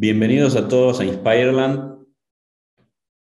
Bienvenidos a todos a Inspireland.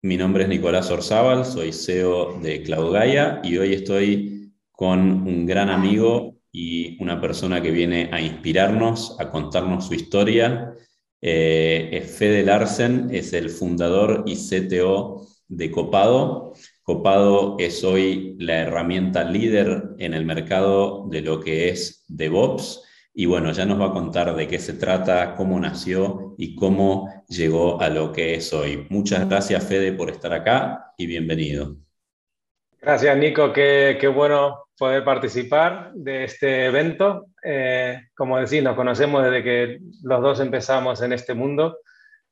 Mi nombre es Nicolás Orzábal, soy CEO de Cloud Gaia y hoy estoy con un gran amigo y una persona que viene a inspirarnos, a contarnos su historia. Eh, Fede Larsen es el fundador y CTO de Copado. Copado es hoy la herramienta líder en el mercado de lo que es DevOps y bueno, ya nos va a contar de qué se trata, cómo nació y cómo llegó a lo que es hoy. Muchas gracias, Fede, por estar acá y bienvenido. Gracias, Nico. Qué, bueno poder participar de este evento. Eh, como decís, nos conocemos desde que los dos empezamos en este mundo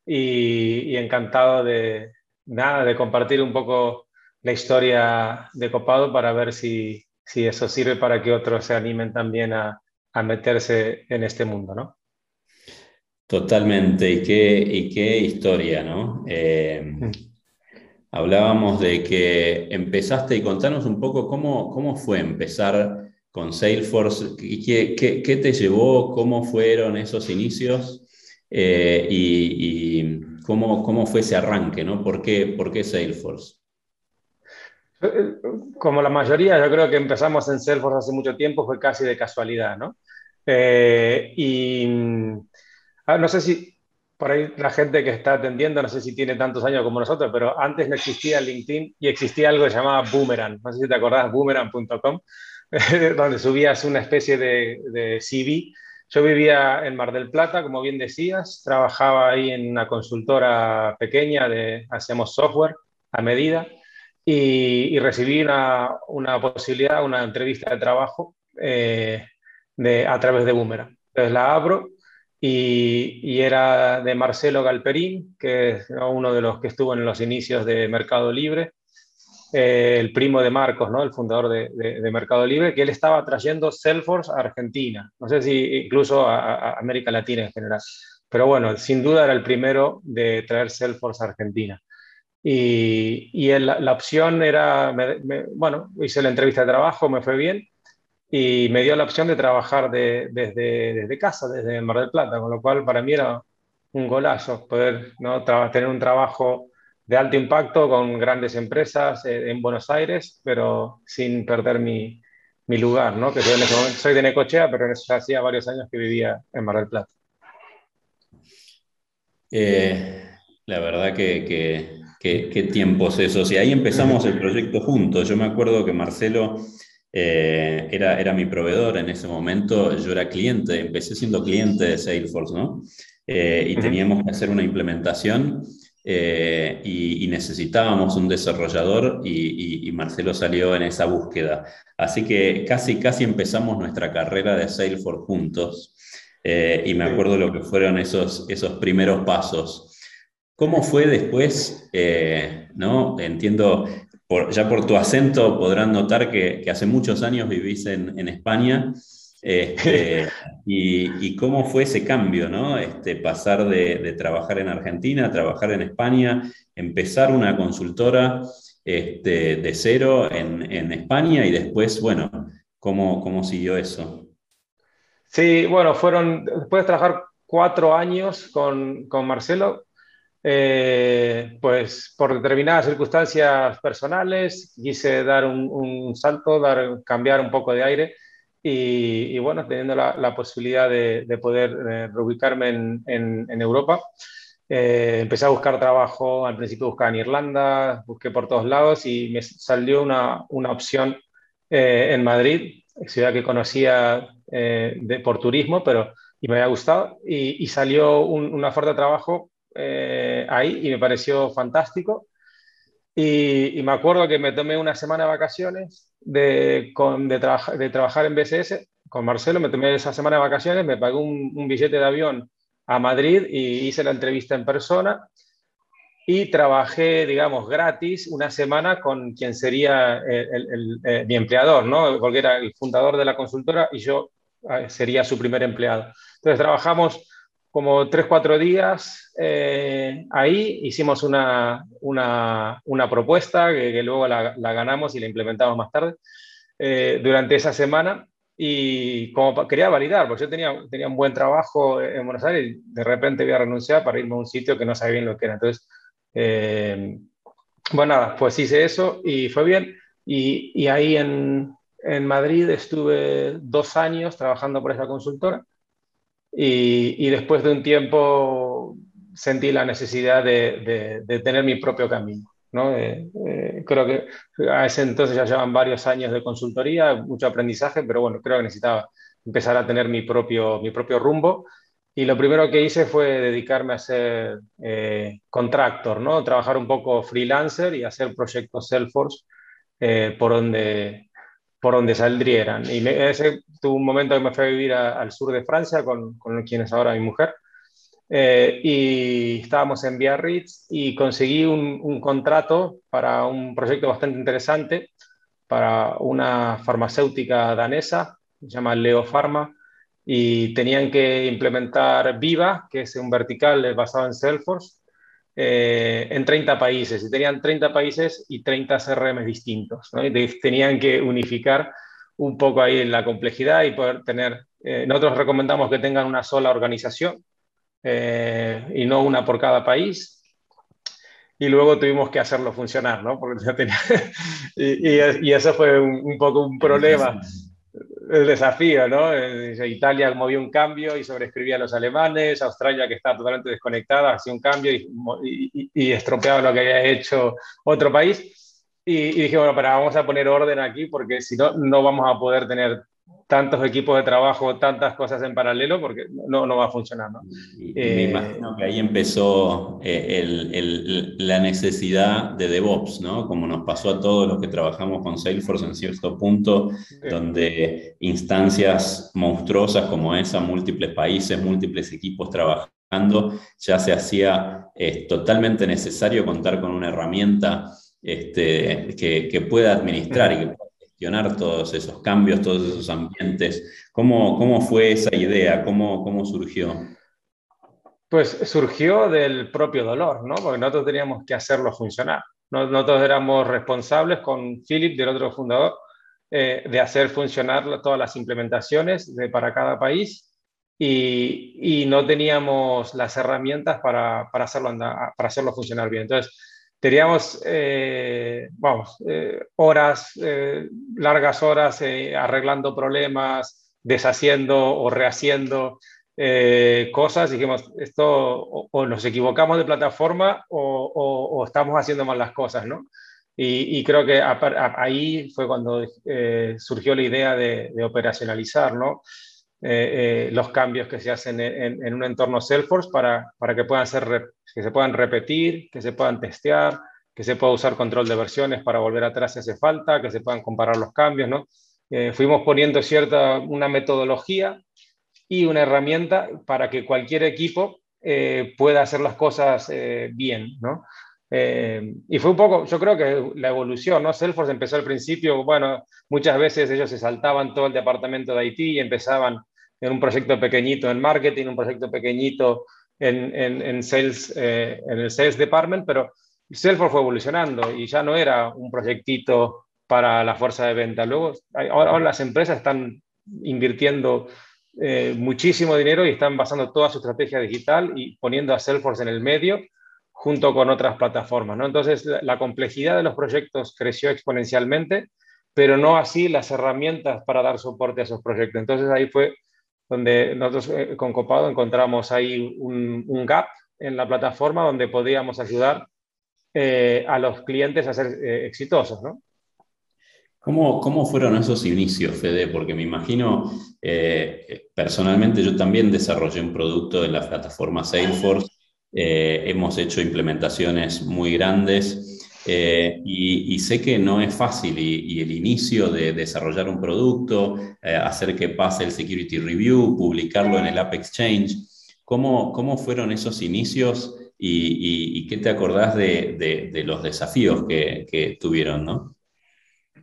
y, encantado de, nada, de compartir un poco la historia de Copado para ver si, si eso sirve para que otros se animen también a, a meterse en este mundo, ¿no? Totalmente, y qué, y qué historia, ¿no? Eh, mm. hablábamos de que empezaste y contanos un poco cómo, cómo fue empezar con Salesforce, qué, qué, te llevó, cómo fueron esos inicios eh, y, cómo, cómo, fue ese arranque, ¿no? ¿Por qué, ¿Por qué Salesforce? Como la mayoría, yo creo que empezamos en Salesforce hace mucho tiempo, fue casi de casualidad, ¿no? Eh, y ah, no sé si por ahí la gente que está atendiendo, no sé si tiene tantos años como nosotros, pero antes no existía LinkedIn y existía algo que se llamaba Boomerang. No sé si te acordás, boomerang.com, donde subías una especie de, de CV. Yo vivía en Mar del Plata, como bien decías, trabajaba ahí en una consultora pequeña de hacíamos software a medida y, recibí una, una, posibilidad, una entrevista de trabajo eh, de, a través de Boomerang. Entonces la abro y, y, era de Marcelo Galperín, que es uno de los que estuvo en los inicios de Mercado Libre, eh, el primo de Marcos, ¿no? el fundador de, de, Mercado Libre, que él estaba trayendo Salesforce a Argentina, no sé si incluso a, a, América Latina en general. Pero bueno, sin duda era el primero de traer Salesforce a Argentina. Y, y la opción era, bueno, hice la entrevista de trabajo, me fue bien, y me dio la opción de trabajar de, desde, desde, casa, desde Mar del Plata, con lo cual para mí era un golazo poder ¿no? tener un trabajo de alto impacto con grandes empresas eh, en Buenos Aires, pero sin perder mi, mi lugar, ¿no? que soy, en ese momento, soy de Necochea, pero hacía varios años que vivía en Mar del Plata. Eh, la verdad que, que, que, qué tiempos esos. Y ahí empezamos el proyecto juntos. Yo me acuerdo que Marcelo eh, era, era mi proveedor en ese momento, yo era cliente, empecé siendo cliente de Salesforce, ¿no? Eh, y teníamos que hacer una implementación eh, y, necesitábamos un desarrollador y, Marcelo salió en esa búsqueda. Así que casi, casi empezamos nuestra carrera de Salesforce juntos y me acuerdo lo que fueron esos, esos primeros pasos. ¿Cómo fue después? ¿no? Entiendo, ya por tu acento podrán notar que, hace muchos años vivís en, España. Este, y, cómo fue ese cambio, ¿no? Este, pasar de, trabajar en Argentina a trabajar en España, empezar una consultora este, de cero en, España y después, bueno, ¿cómo, ¿cómo siguió eso? Sí, bueno, fueron, después de trabajar cuatro años con, con Marcelo, eh, pues por determinadas circunstancias personales quise dar un, salto, dar, cambiar un poco de aire y, bueno, teniendo la, posibilidad de, poder eh, reubicarme en, Europa, eh, empecé a buscar trabajo, al principio buscaba en Irlanda, busqué por todos lados y me salió una, una opción en Madrid, ciudad que conocía de, por turismo, pero y me había gustado. Y, salió una oferta de trabajo eh, ahí y me pareció fantástico. Y, me acuerdo que me tomé una semana de vacaciones de, con, de, de, trabajar en BSS con Marcelo, me tomé esa semana de vacaciones, me pagué un, billete de avión a Madrid y hice la entrevista en persona y trabajé, digamos, gratis una semana con quien sería el, eh, mi empleador, ¿no? Porque era el fundador de la consultora y yo eh, sería su primer empleado. Entonces trabajamos como tres, cuatro días eh, ahí, hicimos una, una, una propuesta que, luego la, la, ganamos y la implementamos más tarde. Eh, durante esa semana y como quería validar, porque yo tenía, tenía un buen trabajo en Buenos Aires y de repente voy a renunciar para irme a un sitio que no sabía bien lo que era. Entonces, eh, bueno, nada, pues hice eso y fue bien. Y, y ahí en, en, Madrid estuve dos años trabajando por esa consultora y, y después de un tiempo sentí la necesidad de, de, de tener mi propio camino. ¿no? Eh, eh, creo que a ese entonces ya llevan varios años de consultoría, mucho aprendizaje, pero bueno, creo que necesitaba empezar a tener mi propio, mi propio rumbo. Y lo primero que hice fue dedicarme a ser eh, contractor, ¿no? Trabajar un poco freelancer y hacer proyectos Salesforce eh, por, donde, por donde saldrían. Y ese tuvo un momento que me fui a vivir al sur de Francia con, con quien es ahora mi mujer. Eh, y estábamos en Biarritz y conseguí un, un, contrato para un proyecto bastante interesante para una farmacéutica danesa, se llama Leo Pharma, y tenían que implementar Viva, que es un vertical basado en Salesforce, eh, en 30 países. Y tenían 30 países y 30 CRM distintos. ¿no? Y tenían que unificar un poco ahí la complejidad y poder tener... Eh, nosotros recomendamos que tengan una sola organización, eh, y no una por cada país. Y luego tuvimos que hacerlo funcionar, ¿no? Porque ya tenía... y, y, y, eso fue un, un, poco un problema, el desafío, ¿no? Eh, Italia movió un cambio y sobreescribía a los alemanes, Australia, que estaba totalmente desconectada, hacía un cambio y, y, y estropeaba lo que había hecho otro país. Y, y, dije, bueno, pero vamos a poner orden aquí porque si no, no vamos a poder tener tantos equipos de trabajo, tantas cosas en paralelo, porque no, no va a funcionar. ¿no? Y, eh, me imagino que ahí empezó eh, el, el, la necesidad de DevOps, ¿no? Como nos pasó a todos los que trabajamos con Salesforce en cierto punto, donde instancias monstruosas como esa, múltiples países, múltiples equipos trabajando, ya se hacía eh, totalmente necesario contar con una herramienta este, que, que pueda administrar y que pueda gestionar todos esos cambios, todos esos ambientes. ¿Cómo, cómo fue esa idea? ¿Cómo, ¿Cómo surgió? Pues surgió del propio dolor, ¿no? Porque nosotros teníamos que hacerlo funcionar. Nosotros éramos responsables con Philip, del otro fundador, eh, de hacer funcionar todas las implementaciones de, para cada país y, y, no teníamos las herramientas para, para, hacerlo andar, para hacerlo funcionar bien. Entonces, teníamos, eh, vamos, eh, horas, eh, largas horas eh, arreglando problemas, deshaciendo o rehaciendo eh, cosas. Dijimos, esto o, o, nos equivocamos de plataforma o, o, estamos haciendo mal las cosas, ¿no? Y, y creo que a, a, ahí fue cuando surgió la idea de, de operacionalizar, ¿no? Eh, eh, los cambios que se hacen en, un entorno Salesforce para, para que, puedan ser, que se puedan repetir, que se puedan testear, que se pueda usar control de versiones para volver atrás si hace falta, que se puedan comparar los cambios, ¿no? Eh, fuimos poniendo cierta, una metodología y una herramienta para que cualquier equipo pueda hacer las cosas bien, ¿no? Y fue un poco, yo creo que la evolución, ¿no? Salesforce empezó al principio, bueno, muchas veces ellos se saltaban todo el departamento de IT y empezaban en un proyecto pequeñito en marketing, un proyecto pequeñito en, en, en sales, eh, en el sales department, pero Salesforce fue evolucionando y ya no era un proyectito para la fuerza de venta. Luego, ahora las empresas están invirtiendo eh, muchísimo dinero y están basando toda su estrategia digital y poniendo a Salesforce en el medio junto con otras plataformas. ¿no? Entonces, la, complejidad de los proyectos creció exponencialmente, pero no así las herramientas para dar soporte a esos proyectos. Entonces, ahí fue donde nosotros eh, con Copado encontramos ahí un, gap en la plataforma donde podíamos ayudar eh, a los clientes a ser eh, exitosos, ¿no? ¿Cómo, ¿Cómo, fueron esos inicios, Fede? Porque me imagino, personalmente yo también desarrollé un producto de la plataforma Salesforce, hemos hecho implementaciones muy grandes, eh, y, sé que no es fácil y, el inicio de desarrollar un producto, eh, hacer que pase el Security Review, publicarlo en el App Exchange, ¿cómo, cómo fueron esos inicios y, qué te acordás de, los desafíos que, que, tuvieron? ¿no?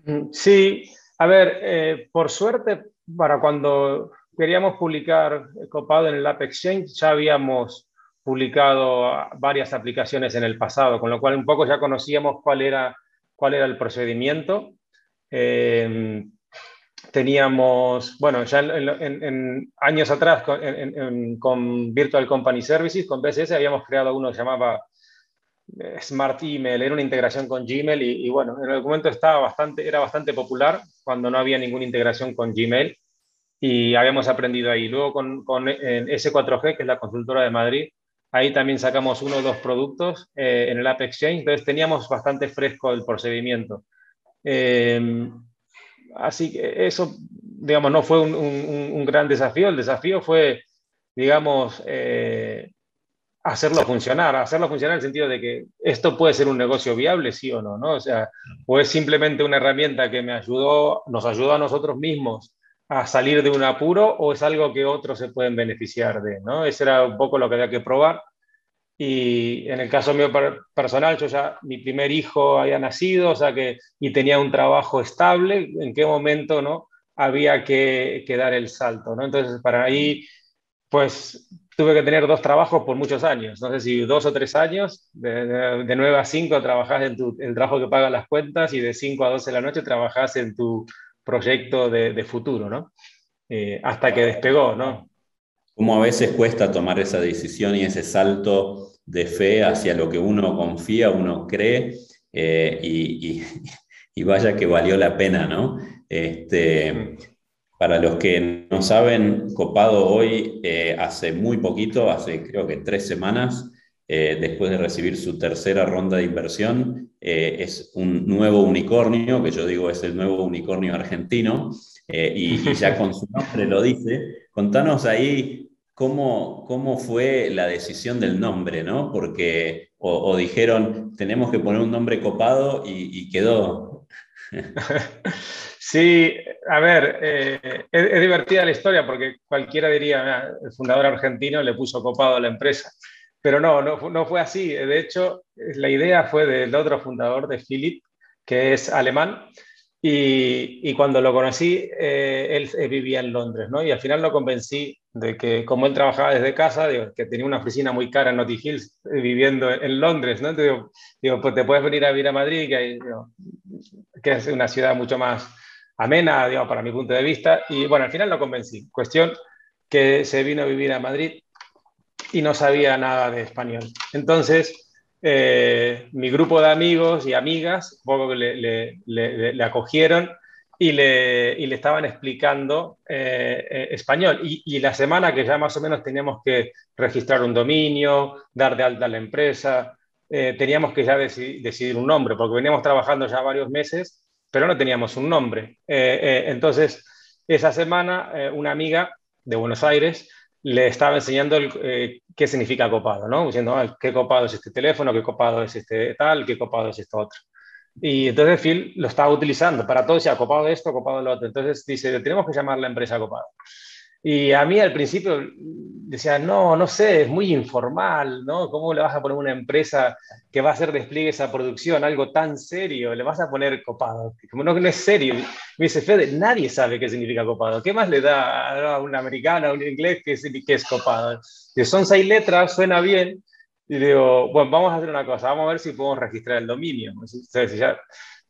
Mm, sí, a ver, eh, por suerte, para cuando queríamos publicar Copado en el App Exchange, ya habíamos publicado varias aplicaciones en el pasado, con lo cual un poco ya conocíamos cuál era, cuál era el procedimiento. Eh, teníamos, bueno, ya en, años atrás con, Virtual Company Services, con BSS, habíamos creado uno que llamaba eh, Smart Email, era una integración con Gmail y, bueno, en el momento estaba bastante, era bastante popular cuando no había ninguna integración con Gmail y habíamos aprendido ahí. Luego con, con S4G, que es la consultora de Madrid, ahí también sacamos uno o dos productos eh, en el App Exchange, entonces teníamos bastante fresco el procedimiento. Eh, así que eso, digamos, no fue un, gran desafío. El desafío fue, digamos, eh, hacerlo funcionar, hacerlo funcionar en el sentido de que esto puede ser un negocio viable, sí o no, ¿no? O sea, o es simplemente una herramienta que me ayudó, nos ayudó a nosotros mismos a salir de un apuro o es algo que otros se pueden beneficiar de, ¿no? Ese era un poco lo que había que probar y en el caso mío personal, yo ya, mi primer hijo había nacido, o sea que, y tenía un trabajo estable, ¿en qué momento, no? Había que, que dar el salto, ¿no? Entonces, para ahí, pues tuve que tener dos trabajos por muchos años, no sé si dos o tres años, de, de, 9 a 5 trabajás en tu, el trabajo que paga las cuentas y de 5 a 12 de la noche trabajás en tu proyecto de, futuro, ¿no? Eh, hasta que despegó, ¿no? Como a veces cuesta tomar esa decisión y ese salto de fe hacia lo que uno confía, uno cree, eh, y, vaya que valió la pena, ¿no? Este, para los que no saben, Copado hoy, eh, hace muy poquito, hace creo que tres semanas, eh, después de recibir su tercera ronda de inversión, es un nuevo unicornio, que yo digo es el nuevo unicornio argentino, y, y, ya con su nombre lo dice. Contanos ahí ¿Cómo, ¿Cómo fue la decisión del nombre, no? Porque, o, dijeron, tenemos que poner un nombre copado y, quedó. Sí, a ver, eh, es, divertida la historia porque cualquiera diría, el fundador argentino le puso copado a la empresa, pero no, no, no fue así. De hecho, la idea fue del otro fundador, de Philip, que es alemán, y, cuando lo conocí, eh, él vivía en Londres, ¿no? Y al final lo convencí de que, como él trabajaba desde casa, que tenía una oficina muy cara en Notting Hill, eh, viviendo en Londres, ¿no? Entonces digo, digo, pues te puedes venir a vivir a Madrid, que, que es una ciudad mucho más amena, digamos, para mi punto de vista. Y bueno, al final lo convencí. Cuestión que se vino a vivir a Madrid y no sabía nada de español. Entonces, eh, mi grupo de amigos y amigas, poco le, acogieron y le, y le, estaban explicando eh, eh, español. Y, la semana que ya más o menos teníamos que registrar un dominio, dar de alta a la empresa, teníamos que ya decidir un nombre, porque veníamos trabajando ya varios meses, pero no teníamos un nombre. entonces, esa semana, una amiga de Buenos Aires le estaba enseñando eh, qué significa copado, ¿no? Diciendo, ah, qué copado es este teléfono, qué copado es este tal, qué copado es esto otro. Y entonces Phil lo estaba utilizando para todo, decía copado esto, copado lo otro. Entonces dice, tenemos que llamar la empresa copado. Y a mí al principio decía, no, no sé, es muy informal, ¿no? ¿Cómo le vas a poner una empresa que va a hacer despliegue esa producción, algo tan serio? Le vas a poner copado. Como no, no es serio. Me dice, Fede, nadie sabe qué significa copado. ¿Qué más le da a un americano, a un inglés que es, que es copado? Que son seis letras, suena bien. Y digo, bueno, vamos a hacer una cosa, vamos a ver si podemos registrar el dominio. Entonces, ya,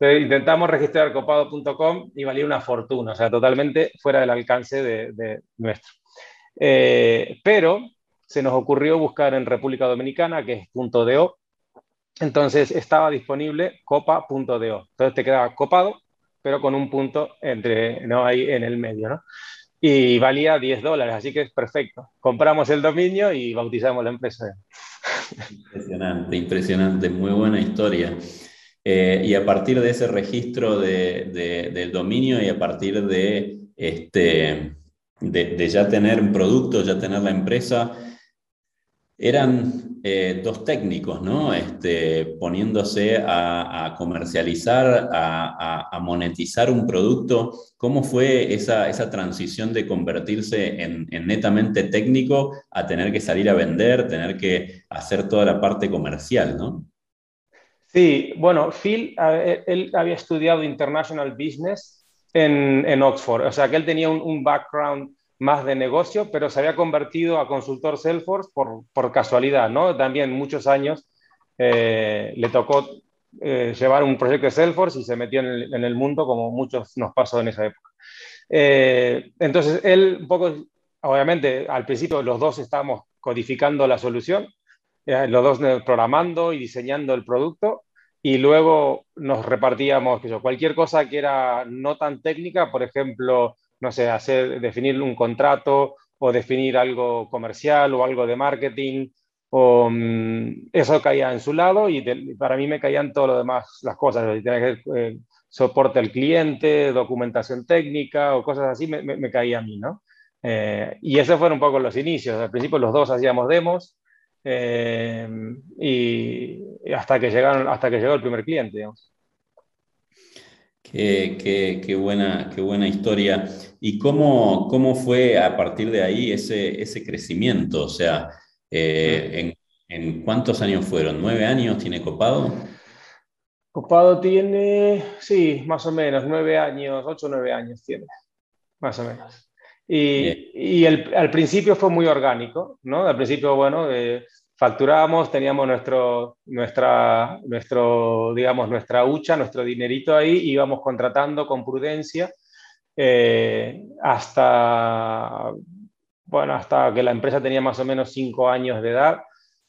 intentamos registrar copado.com y valía una fortuna, o sea, totalmente fuera del alcance de, nuestro. Eh, pero se nos ocurrió buscar en República Dominicana, que es .do, entonces estaba disponible copa.do. Entonces te quedaba copado, pero con un punto entre, ¿no? ahí en el medio, ¿no? Y valía 10 dólares, así que es perfecto. Compramos el dominio y bautizamos la empresa. Impresionante, impresionante, muy buena historia. Eh, y a partir de ese registro del dominio y a partir de, este, de, ya tener un producto, ya tener la empresa, eran eh, dos técnicos, ¿no? Este, poniéndose a, comercializar, a, monetizar un producto. ¿Cómo fue esa, transición de convertirse en, en, netamente técnico a tener que salir a vender, tener que hacer toda la parte comercial, ¿no? Sí, bueno, Phil, él había estudiado International Business en, Oxford, o sea que él tenía un, background más de negocio, pero se había convertido a consultor Salesforce por, casualidad, ¿no? También muchos años eh, le tocó eh, llevar un proyecto de Salesforce y se metió en el, mundo como muchos nos pasó en esa época. entonces, él un poco, obviamente, al principio los dos estábamos codificando la solución, los dos programando y diseñando el producto, y luego nos repartíamos que cualquier cosa que era no tan técnica, por ejemplo, no sé, hacer, definir un contrato o definir algo comercial o algo de marketing, o, mm, eso caía en su lado y para mí me caían todo lo demás, las cosas, que eh, soporte al cliente, documentación técnica o cosas así, me, me, caía a mí, ¿no? Eh, y esos fueron un poco los inicios. Al principio los dos hacíamos demos, eh, y hasta que, llegaron, hasta que llegó el primer cliente, digamos. Qué, qué, buena, qué buena historia. ¿Y cómo, cómo fue a partir de ahí ese, ese crecimiento? O sea, eh, ¿en, ¿en, cuántos años fueron? ¿Nueve años tiene Copado? Copado tiene, sí, más o menos, nueve años, ocho o nueve años tiene, más o menos. Y, el, al principio fue muy orgánico, ¿no? Al principio, bueno, eh, facturábamos, teníamos nuestro, nuestra, nuestro, digamos, nuestra hucha, nuestro dinerito ahí, íbamos contratando con prudencia eh, hasta, bueno, hasta que la empresa tenía más o menos cinco años de edad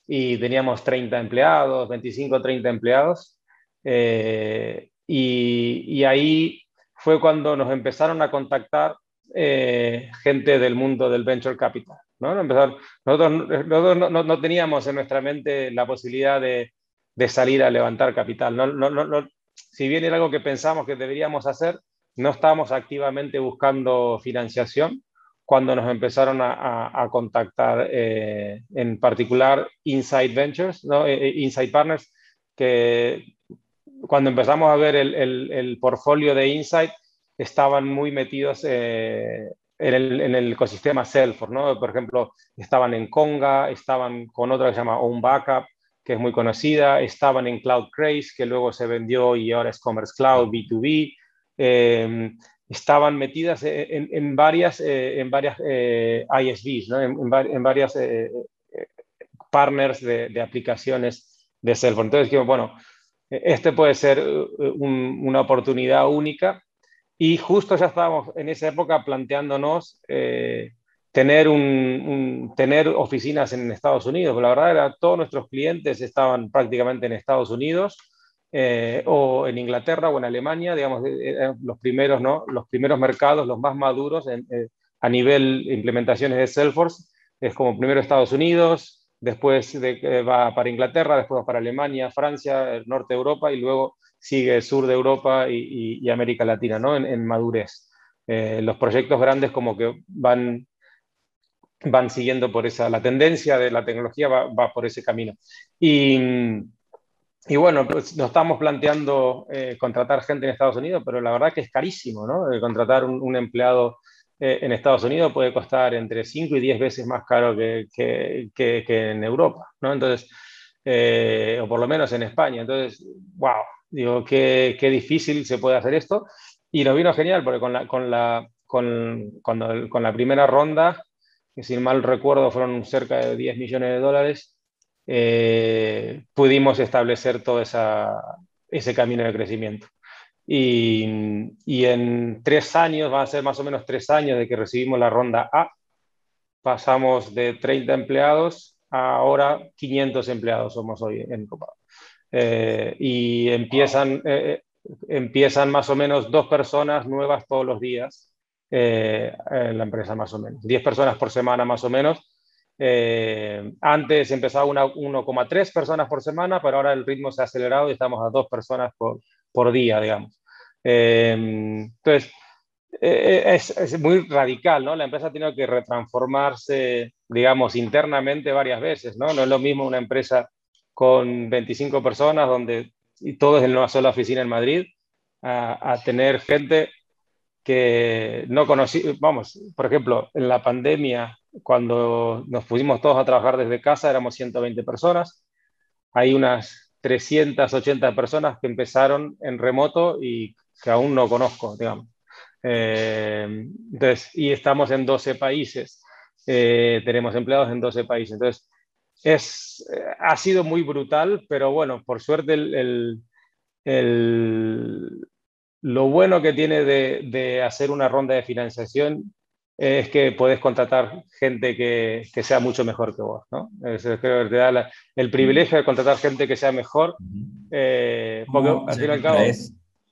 y teníamos 30 empleados, 25 30 empleados. Eh, y, y ahí fue cuando nos empezaron a contactar eh, gente del mundo del venture capital. ¿No? Empezar, nosotros, no, no, teníamos en nuestra mente la posibilidad de, de salir a levantar capital. No, si bien era algo que pensamos que deberíamos hacer, no estábamos activamente buscando financiación cuando nos empezaron a, a, contactar, eh, en particular Inside Ventures, ¿no? Eh, Inside Partners, que cuando empezamos a ver el, el, el portfolio de Insight, estaban muy metidos eh, en, el, ecosistema Salesforce, ¿no? Por ejemplo, estaban en Conga, estaban con otra que se llama Own Backup, que es muy conocida, estaban en Cloud Craze, que luego se vendió y ahora es Commerce Cloud, B2B, eh, estaban metidas en, varias, en varias eh, ISVs, ¿no? en, varias partners de, aplicaciones de Salesforce. Entonces, bueno, este puede ser una oportunidad única y justo ya estábamos en esa época planteándonos eh, tener, un, tener oficinas en Estados Unidos. la verdad era todos nuestros clientes estaban prácticamente en Estados Unidos eh, o en Inglaterra o en Alemania, digamos, eh, los primeros, ¿no? los primeros mercados, los más maduros a nivel implementaciones de Salesforce. Es como primero Estados Unidos, después de, va para Inglaterra, después va para Alemania, Francia, el norte de Europa y luego sigue el sur de Europa y, América Latina, ¿no? En, madurez. Eh, los proyectos grandes como que van, van siguiendo por esa, la tendencia de la tecnología va, por ese camino. Y, y, bueno, pues nos estamos planteando eh, contratar gente en Estados Unidos, pero la verdad que es carísimo, ¿no? contratar un, empleado eh, en Estados Unidos puede costar entre 5 y 10 veces más caro que, que, que, en Europa, ¿no? Entonces, o por lo menos en España. Entonces, wow, Digo, qué, qué, difícil se puede hacer esto. Y nos vino genial, porque con la, con la, con, cuando, con la primera ronda, que sin mal recuerdo fueron cerca de 10 millones de dólares, eh, pudimos establecer todo esa, ese camino de crecimiento. Y, y, en tres años, va a ser más o menos tres años de que recibimos la ronda A, pasamos de 30 empleados a ahora 500 empleados somos hoy en Copado. Eh, y empiezan, eh, empiezan más o menos dos personas nuevas todos los días eh, en la empresa más o menos, 10 personas por semana más o menos. antes empezaba 1,3 personas por semana, pero ahora el ritmo se ha acelerado y estamos a dos personas por, por día, digamos. entonces, es, es, muy radical, ¿no? La empresa ha tenido que retransformarse, digamos, internamente varias veces, ¿no? No es lo mismo una empresa con 25 personas, donde y todo es en una sola oficina en Madrid, a, tener gente que no conocí, vamos, por ejemplo, en la pandemia, cuando nos pusimos todos a trabajar desde casa, éramos 120 personas, hay unas 380 personas que empezaron en remoto y que aún no conozco, digamos. Eh, entonces, y estamos en 12 países, eh, tenemos empleados en 12 países. Entonces, es, eh, ha sido muy brutal, pero bueno, por suerte el, el, lo bueno que tiene de, hacer una ronda de financiación es que puedes contratar gente que, sea mucho mejor que vos, ¿no? creo que te da el privilegio de contratar gente que sea mejor, eh, porque al fin y al cabo...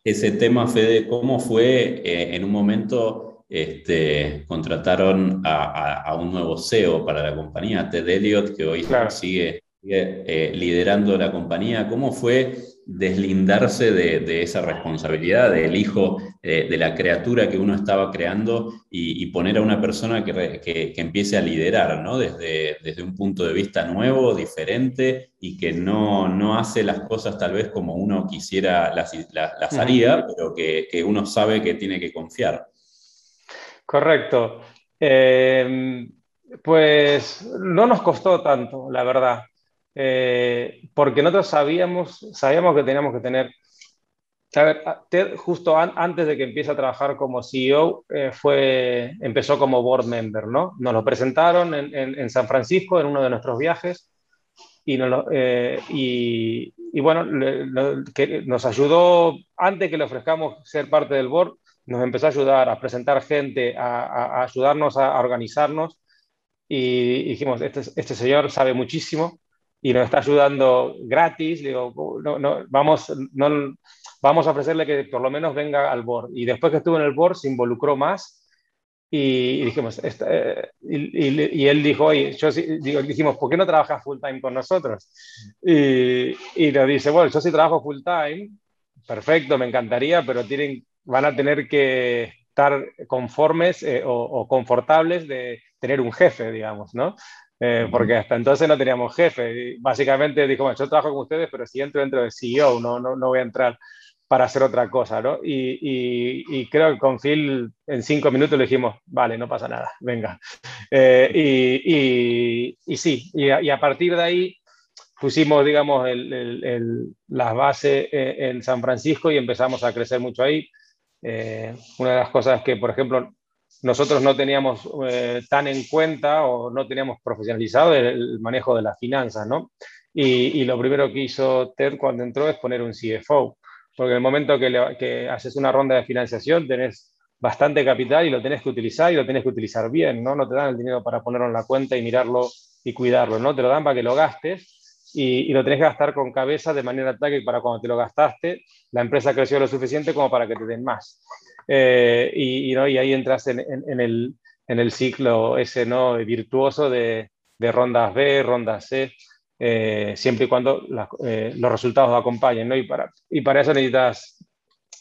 Ese tema, Fede, ¿cómo fue eh, en un momento este, contrataron a, un nuevo CEO para la compañía, Ted Elliott, que hoy sigue, eh, liderando la compañía? ¿Cómo fue deslindarse de, esa responsabilidad del hijo, eh, de la criatura que uno estaba creando y, poner a una persona que, empiece a liderar, ¿no? Desde, desde, un punto de vista nuevo, diferente y que no, no hace las cosas tal vez como uno quisiera las, las, haría, pero que, uno sabe que tiene que confiar. Correcto. Eh, pues no nos costó tanto, la verdad. Eh, porque nosotros sabíamos, sabíamos que teníamos que tener... A ver, Ted, justo antes de que empiece a trabajar como CEO, eh, fue, empezó como board member, ¿no? Nos lo presentaron en, en, San Francisco en uno de nuestros viajes y, nos, eh, y, y bueno, que nos ayudó, antes que le ofrezcamos ser parte del board, nos empezó a ayudar a presentar gente, a, a ayudarnos a, organizarnos y dijimos, este, este señor sabe muchísimo, y nos está ayudando gratis, digo, no, no, vamos, no, vamos a ofrecerle que por lo menos venga al board. Y después que estuvo en el board se involucró más y, dijimos, eh, y, y, él dijo, oye, yo digo, dijimos, ¿por qué no trabajas full time con nosotros? Y, y nos dice, bueno, yo sí trabajo full time, perfecto, me encantaría, pero tienen, van a tener que estar conformes eh, o, o, confortables de tener un jefe, digamos, ¿no? Eh, porque hasta entonces no teníamos jefe. Y básicamente dijo, bueno, yo trabajo con ustedes, pero si entro dentro de CEO, no, no, no voy a entrar para hacer otra cosa, ¿no? Y, y, creo que con Phil en cinco minutos le dijimos, vale, no pasa nada, venga. Eh, y, sí, y a, partir de ahí pusimos, digamos, el, el, las bases en San Francisco y empezamos a crecer mucho ahí. Eh, una de las cosas que, por ejemplo, nosotros no teníamos eh, tan en cuenta o no teníamos profesionalizado el, manejo de las finanzas, ¿no? Y, lo primero que hizo Ted cuando entró es poner un CFO, porque en el momento que, que, haces una ronda de financiación tenés bastante capital y lo tenés que utilizar y lo tenés que utilizar bien, ¿no? No te dan el dinero para ponerlo en la cuenta y mirarlo y cuidarlo, ¿no? Te lo dan para que lo gastes y, y, lo tenés que gastar con cabeza de manera tal que para cuando te lo gastaste, la empresa creció lo suficiente como para que te den más. Eh, y, ¿no? y, ahí entras en, en, el, en, el, ciclo ese ¿no? virtuoso de, de rondas B, rondas C, eh, siempre y cuando eh, los resultados acompañen. ¿no? Y, para, y para eso necesitas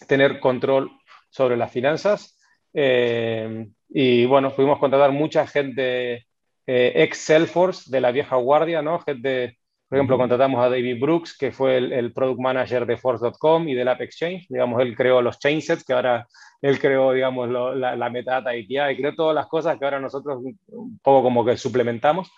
tener control sobre las finanzas. y bueno, pudimos contratar mucha gente ex Salesforce de la vieja guardia, ¿no? gente por ejemplo, contratamos a David Brooks, que fue el, product manager de Force.com y del App Exchange. Digamos, él creó los chainsets, que ahora él creó, digamos, la, la, metadata y creó todas las cosas que ahora nosotros un poco como que suplementamos.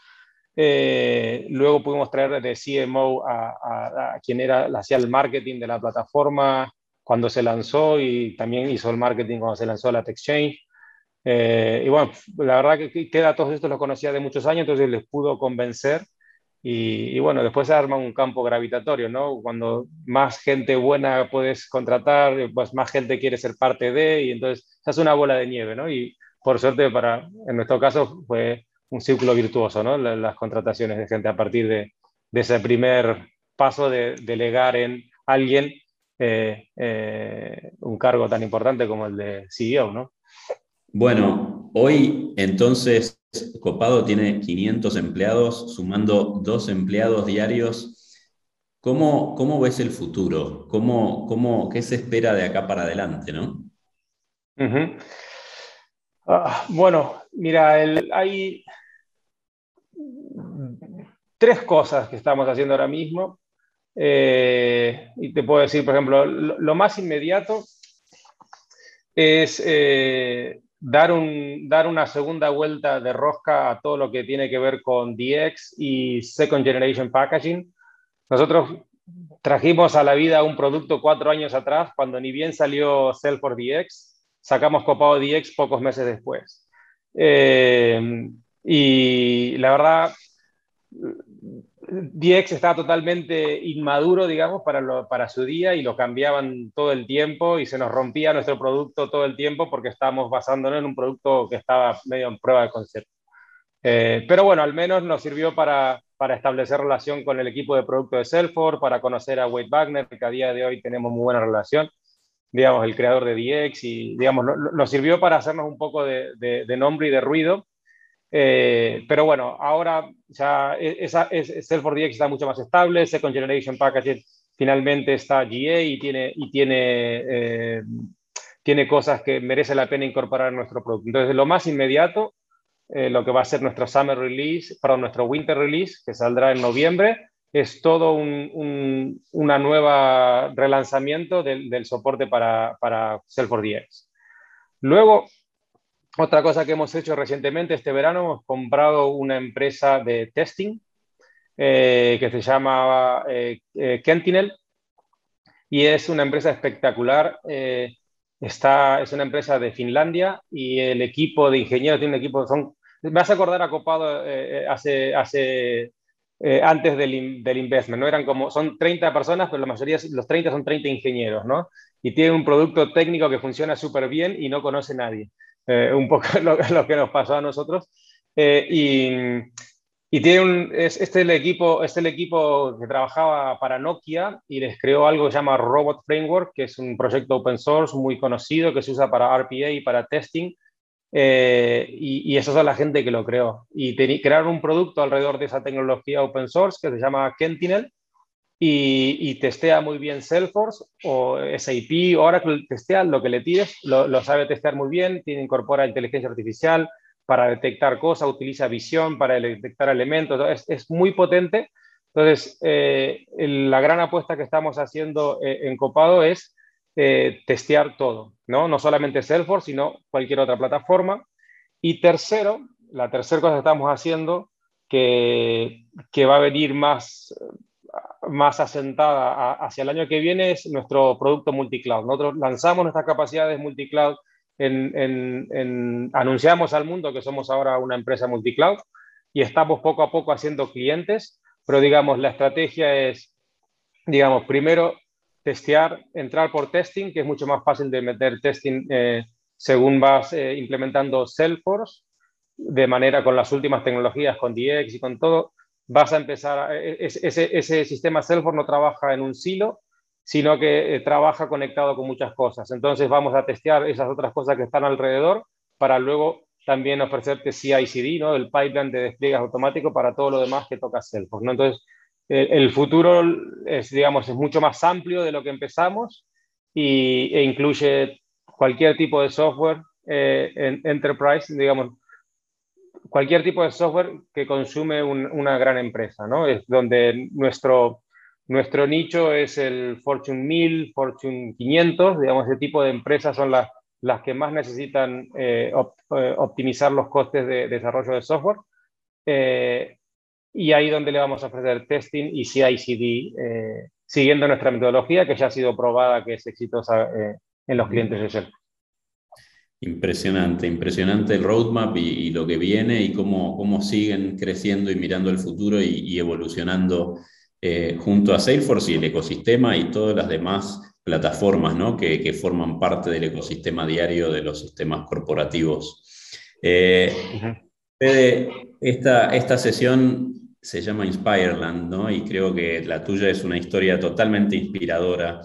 Eh, luego pudimos traer de CMO a, quien era, hacía el marketing de la plataforma cuando se lanzó y también hizo el marketing cuando se lanzó la App Exchange. Eh, y bueno, la verdad que queda todos estos los conocía de muchos años, entonces les pudo convencer y, bueno, después se arma un campo gravitatorio, ¿no? Cuando más gente buena puedes contratar, pues más gente quiere ser parte de, y entonces se hace una bola de nieve, ¿no? Y por suerte, para, en nuestro caso, fue un círculo virtuoso, ¿no? Las, contrataciones de gente a partir de, ese primer paso de delegar en alguien eh, eh, un cargo tan importante como el de CEO, ¿no? Bueno, hoy entonces Copado tiene 500 empleados, sumando dos empleados diarios. ¿Cómo, cómo ves el futuro? ¿Cómo, cómo, ¿Qué se espera de acá para adelante? ¿no? Ah, bueno, mira, hay tres cosas que estamos haciendo ahora mismo. Eh, y te puedo decir, por ejemplo, lo, más inmediato es eh, dar, un, dar una segunda vuelta de rosca a todo lo que tiene que ver con DX y Second Generation Packaging. Nosotros trajimos a la vida un producto cuatro años atrás, cuando ni bien salió Salesforce DX, sacamos Copado DX pocos meses después. Eh, y la verdad, DX estaba totalmente inmaduro, digamos, para, para su día y lo cambiaban todo el tiempo y se nos rompía nuestro producto todo el tiempo porque estábamos basándonos en un producto que estaba medio en prueba de concepto. Eh, pero bueno, al menos nos sirvió para, para, establecer relación con el equipo de producto de Salesforce, para conocer a Wade Wagner, que a día de hoy tenemos muy buena relación, digamos, el creador de DX, y digamos, nos sirvió para hacernos un poco de, de nombre y de ruido eh, pero bueno, ahora ya e, esa, es, Salesforce DX está mucho más estable, Second Generation Package finalmente está GA y tiene, y tiene, eh, tiene cosas que merece la pena incorporar en nuestro producto. Entonces, lo más inmediato, eh, lo que va a ser nuestro Summer Release, perdón, nuestro Winter Release, que saldrá en noviembre, es todo un, un una nueva relanzamiento del, del soporte para, para Salesforce DX. Luego, otra cosa que hemos hecho recientemente, este verano, hemos comprado una empresa de testing eh, que se llama eh, eh, Kentinel y es una empresa espectacular. está, es una empresa de Finlandia y el equipo de ingenieros tiene un equipo, son, me vas a acordar a Copado hace, hace antes del, del, investment, ¿no? Eran como, son 30 personas, pero la mayoría, los 30 son 30 ingenieros, ¿no? Y tiene un producto técnico que funciona súper bien y no conoce nadie. Eh, un poco lo, lo, que nos pasó a nosotros. Eh, y, y, tiene un, es, este, es el equipo, este el equipo que trabajaba para Nokia y les creó algo que se llama Robot Framework, que es un proyecto open source muy conocido que se usa para RPA y para testing. Eh, y, y esa es la gente que lo creó. Y crearon un producto alrededor de esa tecnología open source que se llama Kentinel y, testea muy bien Salesforce o SAP, Oracle, testea lo que le tires, lo, sabe testear muy bien, tiene, incorpora inteligencia artificial para detectar cosas, utiliza visión para detectar elementos, es, es muy potente. Entonces, eh, la gran apuesta que estamos haciendo eh, en Copado es eh, testear todo, ¿no? no solamente Salesforce, sino cualquier otra plataforma. Y tercero, la tercera cosa que estamos haciendo, que, que va a venir más más asentada hacia el año que viene es nuestro producto multicloud. Nosotros lanzamos nuestras capacidades multicloud, en, anunciamos al mundo que somos ahora una empresa multicloud y estamos poco a poco haciendo clientes, pero digamos, la estrategia es, digamos, primero testear, entrar por testing, que es mucho más fácil de meter testing eh, según vas eh, implementando Salesforce, de manera con las últimas tecnologías, con DX y con todo, vas a empezar, e, e, ese, sistema Salesforce no trabaja en un silo, sino que eh, trabaja conectado con muchas cosas. Entonces vamos a testear esas otras cosas que están alrededor para luego también ofrecerte CI/CD, ¿no? el pipeline de despliegues automático para todo lo demás que toca Salesforce. Entonces, el futuro es, digamos, es mucho más amplio de lo que empezamos y, e incluye cualquier tipo de software eh, en enterprise, digamos, cualquier tipo de software que consume una gran empresa, ¿no? Es donde nuestro, nuestro nicho es el Fortune 1000, Fortune 500, digamos, ese tipo de empresas son las, las que más necesitan eh, eh, optimizar los costes de, desarrollo de software. Eh, y ahí donde le vamos a ofrecer testing y CI/CD, siguiendo nuestra metodología que ya ha sido probada que es exitosa en los clientes de Salesforce. Impresionante, impresionante el roadmap y, lo que viene y cómo, cómo, siguen creciendo y mirando el futuro y, evolucionando eh, junto a Salesforce y el ecosistema y todas las demás plataformas ¿no? que, forman parte del ecosistema diario de los sistemas corporativos. Eh, esta, esta sesión se llama Inspireland ¿no? y creo que la tuya es una historia totalmente inspiradora.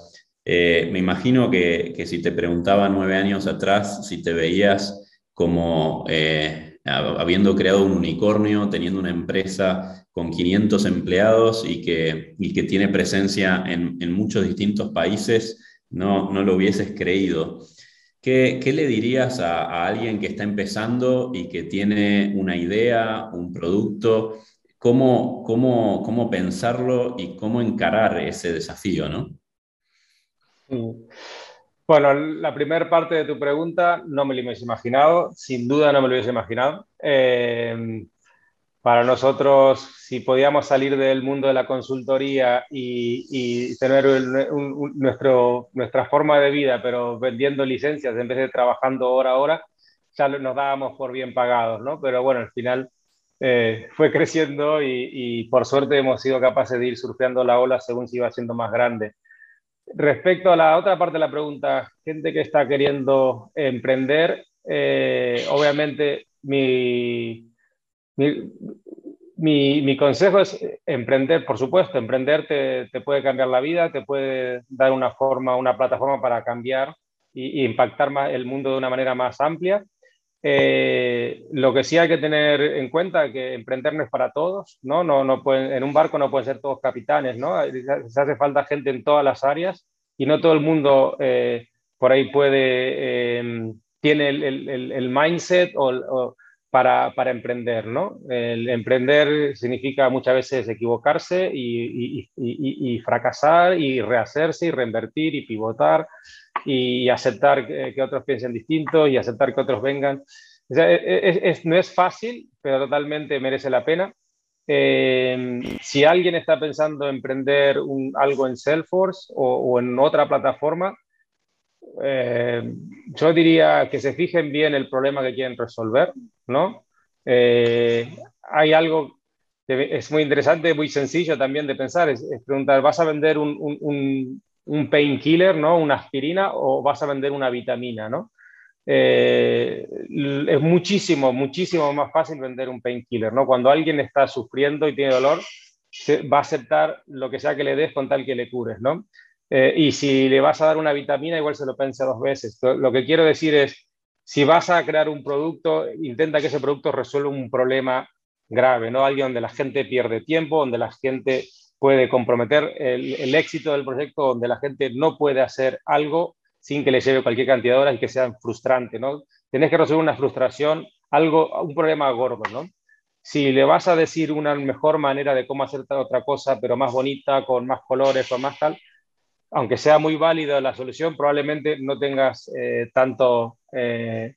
Eh, me imagino que, si te preguntaba nueve años atrás si te veías como eh, habiendo creado un unicornio, teniendo una empresa con 500 empleados y que, que tiene presencia en, muchos distintos países, no, no lo hubieses creído. ¿Qué, le dirías a, alguien que está empezando y que tiene una idea, un producto? ¿Cómo, cómo, cómo pensarlo y cómo encarar ese desafío, no? Bueno, la primera parte de tu pregunta no me lo hubiese imaginado, sin duda no me lo hubiese imaginado. Eh, para nosotros, si podíamos salir del mundo de la consultoría y, tener nuestro, nuestra forma de vida, pero vendiendo licencias en vez de trabajando hora a hora, ya nos dábamos por bien pagados, ¿no? Pero bueno, al final eh, fue creciendo y, por suerte hemos sido capaces de ir surfeando la ola según se iba haciendo más grande. Respecto a la otra parte de la pregunta, gente que está queriendo emprender, eh, obviamente mi, mi, consejo es emprender, por supuesto, emprender te, puede cambiar la vida, te puede dar una forma, una plataforma para cambiar y, impactar más el mundo de una manera más amplia. Eh, lo que sí hay que tener en cuenta es que emprender no es para todos, ¿no? no, no pueden, en un barco no pueden ser todos capitanes, ¿no? Se hace falta gente en todas las áreas y no todo el mundo eh, por ahí puede, eh, tiene el, el, mindset o para, emprender, ¿no? El emprender significa muchas veces equivocarse y, fracasar y rehacerse y reinvertir y pivotar y aceptar que, otros piensen distinto y aceptar que otros vengan. E, e, no es fácil, pero totalmente merece la pena. Eh, si alguien está pensando en emprender algo en Salesforce o en otra plataforma, eh, yo diría que se fijen bien el problema que quieren resolver, ¿no? Eh, hay algo que es muy interesante, muy sencillo también de pensar, es, preguntar, ¿vas a vender un, un, un, painkiller, ¿no? Una aspirina o vas a vender una vitamina, ¿no? Eh, es muchísimo, muchísimo más fácil vender un painkiller, ¿no? Cuando alguien está sufriendo y tiene dolor, va a aceptar lo que sea que le des con tal que le cures, ¿no? Eh, y si le vas a dar una vitamina, igual se lo piensa dos veces. Lo que quiero decir es, si vas a crear un producto, intenta que ese producto resuelva un problema grave, ¿no? Alguien donde la gente pierde tiempo, donde la gente puede comprometer el, éxito del proyecto, donde la gente no puede hacer algo sin que le lleve cualquier cantidad de horas y que sea frustrante, ¿no? Tienes que resolver una frustración, algo, un problema gordo, ¿no? Si le vas a decir una mejor manera de cómo hacer otra cosa, pero más bonita, con más colores, con más tal, aunque sea muy válida la solución, probablemente no tengas eh, tanto, eh,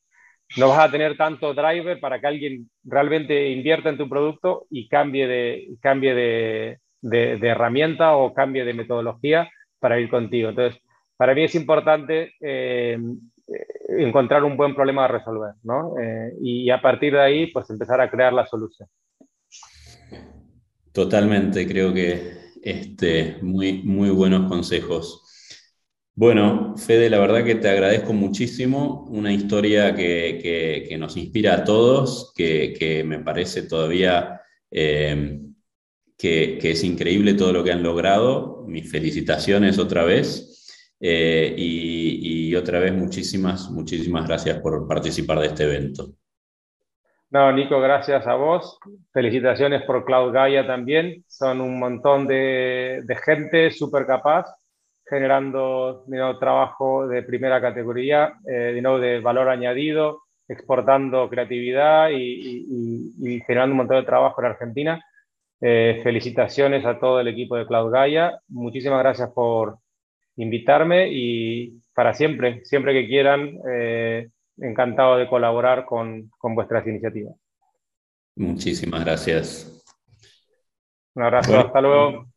no vas a tener tanto driver para que alguien realmente invierta en tu producto y cambie de, cambie de, herramienta o cambie de metodología para ir contigo. Entonces, para mí es importante eh, encontrar un buen problema a resolver, ¿no? y a partir de ahí, pues empezar a crear la solución. Totalmente, creo que este, muy, muy buenos consejos. Bueno, Fede, la verdad que te agradezco muchísimo, una historia que, nos inspira a todos, que, me parece todavía eh, que, es increíble todo lo que han logrado. Mis felicitaciones otra vez. Eh, y, y, otra vez muchísimas, muchísimas gracias por participar de este evento. No, Nico, gracias a vos. Felicitaciones por Cloud Gaia también. Son un montón de, gente súper capaz, generando trabajo de primera categoría, eh, de valor añadido, exportando creatividad y, generando un montón de trabajo en Argentina. Eh, felicitaciones a todo el equipo de Cloud Gaia. Muchísimas gracias por invitarme y para siempre, siempre que quieran. Eh, encantado de colaborar con, con vuestras iniciativas. Muchísimas gracias. Un abrazo, hasta luego.